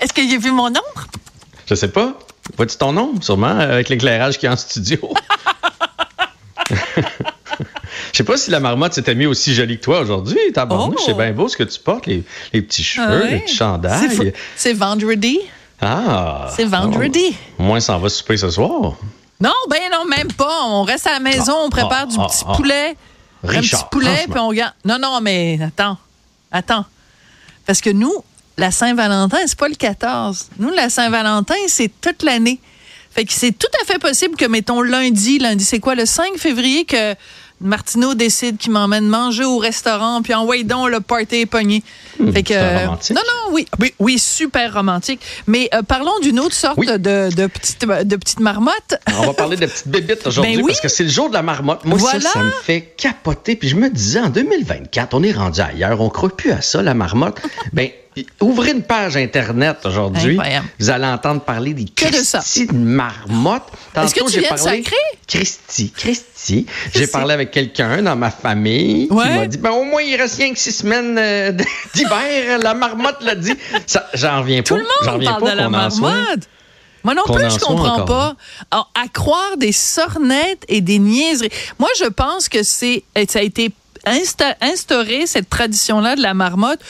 Est-ce que j'ai vu mon ombre? Je sais pas. Vois-tu ton nom, sûrement, avec l'éclairage qui est en studio? Je sais pas si la marmotte s'était mis aussi jolie que toi aujourd'hui. Oh. C'est bien beau ce que tu portes, les, les petits cheveux, Ouais. les petits chandails. C'est vendredi. Ah! C'est vendredi. Au moins, ça en va souper ce soir. Non, ben non, même pas. On reste à la maison, on prépare ah, du ah, petit ah. poulet. un Richard, petit poulet, puis on regarde. Non, non, mais attends. Attends. Parce que nous, la Saint-Valentin, c'est pas le 14. Nous, la Saint-Valentin, c'est toute l'année. Fait que c'est tout à fait possible que, mettons, lundi, lundi, c'est quoi, le 5 février, que Martineau décide qu'il m'emmène manger au restaurant, puis en donc, le party est pogné. fait que, euh, romantique. non, non, oui, oui, oui, super romantique. Mais euh, parlons d'une autre sorte Oui. de, de, petite, de petite marmotte. On va parler de petites bébites aujourd'hui Ben oui. parce que c'est le jour de la marmotte. Moi, Voilà. ça, ça me fait capoter. Puis je me disais, en 2024, on est rendu ailleurs. On croit plus à ça, la marmotte. ben, ouvrez une page Internet aujourd'hui. Vous allez entendre parler des Que de ça. Christy de marmotte. Est-ce que tu viens de sacrer? Christy, Christy. J'ai parlé avec quelqu'un dans ma famille Ouais. qui m'a dit, ben, au moins, il reste rien que six semaines euh, d'hiver. La marmotte l'a dit. J'en reviens pas. Tout le monde parle pas de la marmotte. Moi non plus, je comprends pas. Alors, à croire des sornettes et des niaiseries. Moi, je pense que c'est, ça a été insta- instauré, cette tradition-là de la marmotte,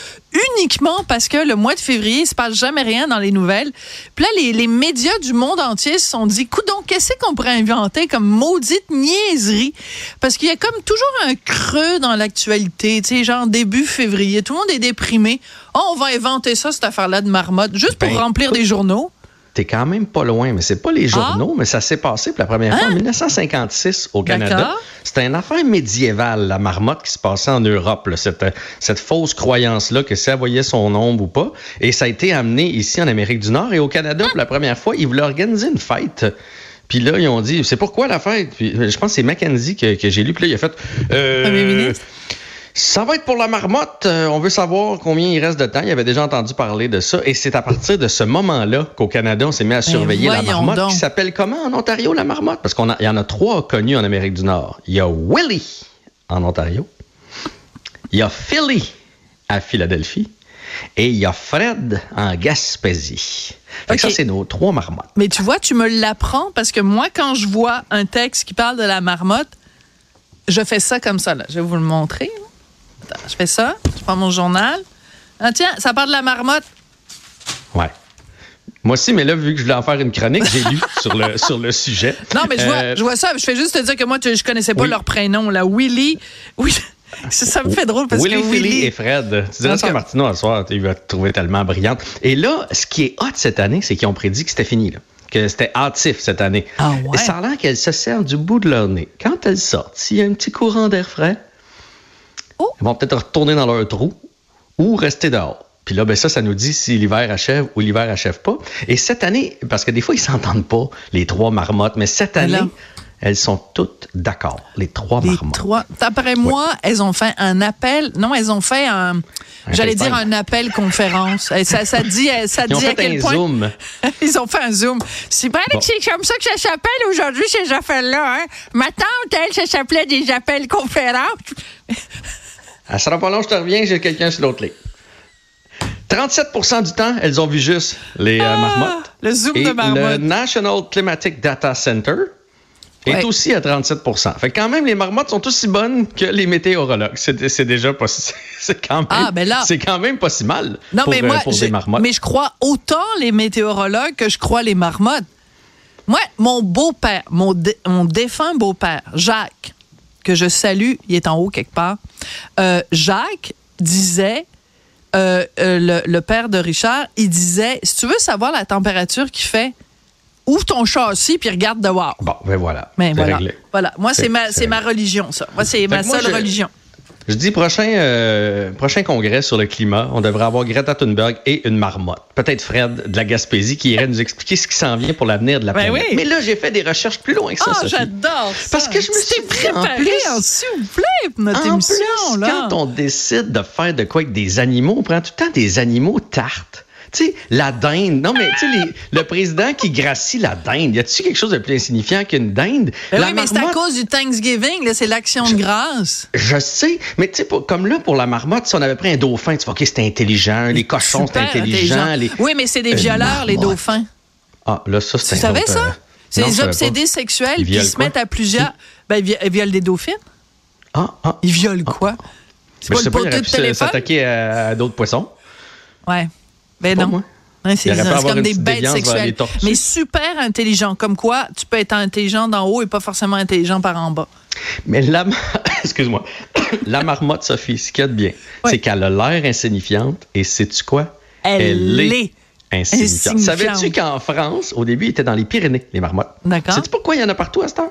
uniquement parce que le mois de février, il se passe jamais rien dans les nouvelles. Puis là, les, les médias du monde entier se sont dit, coudon, qu'est-ce qu'on pourrait inventer comme maudite niaiserie? Parce qu'il y a comme toujours un creux dans l'actualité, tu sais, genre début février, tout le monde est déprimé. Oh, on va inventer ça, cette affaire-là de marmotte, juste pour Ben, remplir des journaux. T'es quand même pas loin, mais c'est pas les journaux, mais ça s'est passé pour la première fois en 1956 au Canada. Ah! C'était une affaire médiévale, la marmotte qui se passait en Europe, là, cette, cette fausse croyance-là que ça voyait son ombre ou pas. Et ça a été amené ici en Amérique du Nord et au Canada pour la première fois, ils voulaient organiser une fête. Puis là, ils ont dit, c'est pourquoi la fête? Puis, je pense que c'est Mackenzie que, que j'ai lu. Puis là, il a fait... euh, Premier ministre? Ça va être pour la marmotte. Euh, on veut savoir combien il reste de temps. Il avait déjà entendu parler de ça. Et c'est à partir de ce moment-là qu'au Canada, on s'est mis à surveiller la Ben marmotte donc. qui s'appelle comment en Ontario, la marmotte? Parce qu'il y en a trois connus en Amérique du Nord. Il y a Willie en Ontario. Il y a Philly à Philadelphie. Et il y a Fred en Gaspésie. Fait que ça, c'est nos trois marmottes. Mais tu vois, tu me l'apprends parce que moi, quand je vois un texte qui parle de la marmotte, je fais ça comme ça. Là. Je vais vous le montrer. là. Attends, je fais ça. Je prends mon journal. Ah, tiens, ça parle de la marmotte. Ouais. Moi aussi, mais là, vu que je voulais en faire une chronique, j'ai lu sur le, sur le sujet. Non, mais je vois, Euh, je vois ça. Je fais juste te dire que moi, tu- je connaissais pas Oui. leur prénom. Là. Willy. Oui. Ça, me fait drôle parce Willy, que Philly Willy. et Fred. Tu dirais ça à Martineau ce soir, il va te trouver tellement brillante. Et là, ce qui est hot cette année, c'est qu'ils ont prédit que c'était fini, là. que c'était hâtif cette année. Ah ouais? Et ça a l'air qu'elles se servent du bout de leur nez. Quand elles sortent, s'il y a un petit courant d'air frais, Oh. elles vont peut-être retourner dans leur trou ou rester dehors. Puis là, ben ça, ça nous dit si l'hiver achève ou l'hiver achève pas. Et cette année, parce que des fois, ils s'entendent pas, les trois marmottes, mais cette année, elles sont toutes d'accord, les trois Les marmottes. trois. D'après moi, elles ont fait un appel. Non, elles ont fait un. J'allais dire un appel conférence. Et Ça, ça dit, ça Ils ont dit à fait quel un point. zoom. Ils ont fait un zoom. C'est pas Bon. que c'est comme ça que ça s'appelle aujourd'hui, ces affaires-là. Hein? Ma tante, elle, ça s'appelait des appels conférences. Elle sera pas long, je te reviens, j'ai quelqu'un sur l'autre ligne. 37% du temps, elles ont vu juste les euh, marmottes. Ah, le zoom Et de marmotte. Le National Climatic Data Center est Ouais. aussi à 37% Fait que quand même, les marmottes sont aussi bonnes que les météorologues. C'est déjà pas si- c'est quand même Ah, ben là- c'est quand même pas si mal Non, pour, mais euh, moi, pour des marmottes. mais je crois autant les météorologues que je crois les marmottes. Moi, mon beau-père, mon, dé- mon défunt beau-père, Jacques, que je salue, il est en haut quelque part, euh, Jacques disait, euh, euh, le, le père de Richard, il disait, si tu veux savoir la température qu'il fait, ouvre ton châssis puis regarde dehors. Bon, ben voilà. Mais c'est voilà. réglé. voilà. Moi, c'est ma, ma religion, ça. Moi, c'est ma seule religion. Je dis prochain, euh, prochain congrès sur le climat, on devrait avoir Greta Thunberg et une marmotte. Peut-être Fred de la Gaspésie qui irait nous expliquer ce qui s'en vient pour l'avenir de la Ben planète. oui. Mais là, j'ai fait des recherches plus loin que ça, Sophie. j'adore. Parce que je me suis en préparé, plus- en s'il vous plaît, pour notre En émission. plus, là. quand on décide de faire de quoi avec des animaux, on prend tout le temps des animaux tartes. Tu sais, la dinde. Non, mais tu sais, le président qui gracie la dinde, y a-tu quelque chose de plus insignifiant qu'une dinde? Ben la oui, mais c'est à cause du Thanksgiving, là, c'est l'action de grâce. Je sais, mais tu sais, comme là, pour la marmotte, si on avait pris un dauphin, tu vois, OK, c'était intelligent, les cochons, c'était intelligent. les- Oui, mais c'est des Une violeurs, les dauphins. Ah, là, ça, c'est Tu un savais autre, ça? euh, C'est des obsédés sexuels qui se mettent à plusieurs. Ben, ils vi- ils violent des dauphines. Ah, ah. Ils violent quoi? C'est Mais pas je sais le poteau de téléphone? s'attaquer à, à d'autres poissons. Ouais. Ben non. moi. Ouais, c'est comme des bêtes sexuelles. Mais super intelligent. Comme quoi, tu peux être intelligent d'en haut et pas forcément intelligent par en bas. Mais la, mar- excuse-moi, la marmotte, Sophie, ce qu'il y a de bien, c'est qu'elle a l'air insignifiante et sais-tu quoi? Elle est insignifiante. insignifiante. Savais-tu qu'en France, au début, ils étaient dans les Pyrénées, les marmottes? D'accord. Sais-tu pourquoi il y en a partout à cette heure?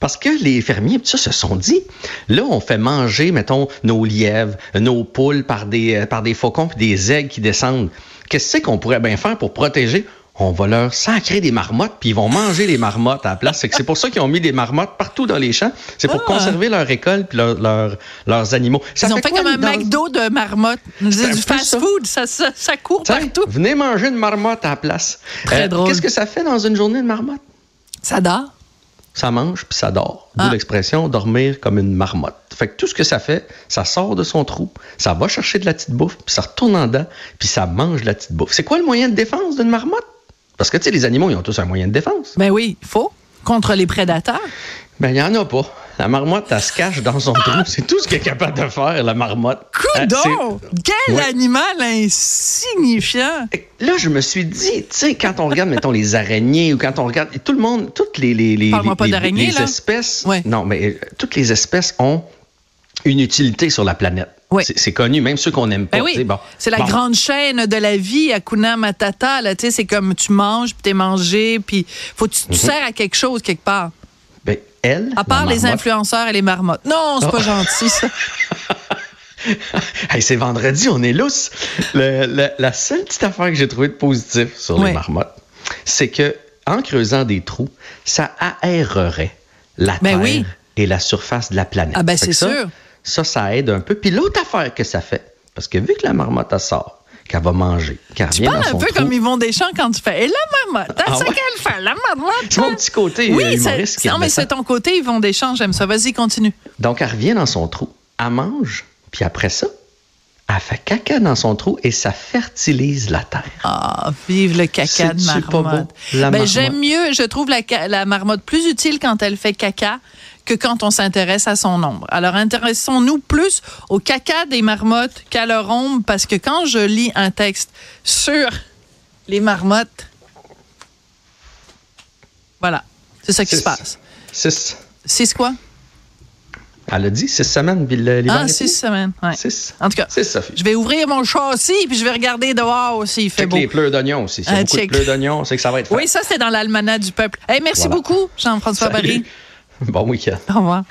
Parce que les fermiers, ça, se sont dit, là, on fait manger, mettons, nos lièvres, nos poules par des, euh, par des faucons puis des aigles qui descendent. Qu'est-ce qu'on pourrait bien faire pour protéger? On va leur sacrer des marmottes, puis ils vont manger les marmottes à la place. C'est pour ça qu'ils ont mis des marmottes partout dans les champs. C'est pour Ah. conserver leur récolte puis leur- leur- leurs animaux. Ça Ils ont fait quoi, comme un dans- McDo de marmotte. C'est du ça. fast-food. Ça, ça, ça court partout. Venez manger une marmotte à la place. Euh, Très drôle. Qu'est-ce que ça fait dans une journée de marmotte? Ça dort. Ça mange puis ça dort. D'où Ah. l'expression dormir comme une marmotte. Fait que tout ce que ça fait, ça sort de son trou, ça va chercher de la petite bouffe, puis ça retourne en dedans, puis ça mange la petite bouffe. C'est quoi le moyen de défense d'une marmotte? Parce que, tu sais, les animaux, ils ont tous un moyen de défense. Ben oui, il faut. Contre les prédateurs. Ben, il n'y en a pas. La marmotte, elle se cache dans son trou. C'est tout ce qu'elle est capable de faire, la marmotte. Euh, Coudon! Quel Ouais. animal insignifiant! Là, je me suis dit, tu sais, quand on regarde, mettons, les araignées ou quand on regarde, tout le monde, toutes les, les, espèces, Ouais. non, mais euh, toutes les espèces ont une utilité sur la planète. Ouais. C'est connu, même ceux qu'on n'aime pas. Ben oui, bon. c'est la Bon. grande chaîne de la vie, Akuna Matata. Là, tu sais, c'est comme tu manges, puis t'es mangé, puis faut que tu, tu Mhm. sers à quelque chose quelque part. Elle, À part les influenceurs et les marmottes. Non, c'est Oh. pas gentil, ça. Hey, c'est vendredi, on est lousse. Le- le- la seule petite affaire que j'ai trouvée de positif sur les marmottes, c'est que en creusant des trous, ça aérerait la Ben Terre oui. et la surface de la planète. Ah ben, c'est ça, sûr. Ça, ça aide un peu. Puis l'autre affaire que ça fait, parce que vu que la marmotte, elle sort, qu'elle va manger, qu'elle Tu parles un peu trou, comme Yvon Deschamps quand tu fais. Et la marmotte, t'as Ah ça ouais? qu'elle fait, la marmotte. C'est mon petit côté Oui, euh, humoriste qui non, mais c'est ton côté Yvon Deschamps, j'aime ça. Vas-y, continue. Donc, elle revient dans son trou, elle mange, puis après ça, elle fait caca dans son trou et ça fertilise la terre. Ah, vive le caca de pas marmotte. beau, la Ben, j'aime mieux, je trouve la, marmotte plus utile quand elle fait caca que quand on s'intéresse à son ombre. Alors, intéressons-nous plus au caca des marmottes qu'à leur ombre, parce que quand je lis un texte sur les marmottes, voilà, c'est ça qui se passe. Six. Six quoi? Elle a dit six semaines, puis l'hiver Ah, six semaines. ouais. Six. En tout cas, Six, Sophie. je vais ouvrir mon châssis puis je vais regarder dehors s'il fait Check beau. les pleurs d'oignons aussi. A Ah, beaucoup check. de pleurs d'oignons, c'est que ça va être fait. Oui, ça, c'est dans l'almanach du peuple. Hey, merci Voilà. beaucoup, Jean-François. Barry. Bon week-end. Au revoir.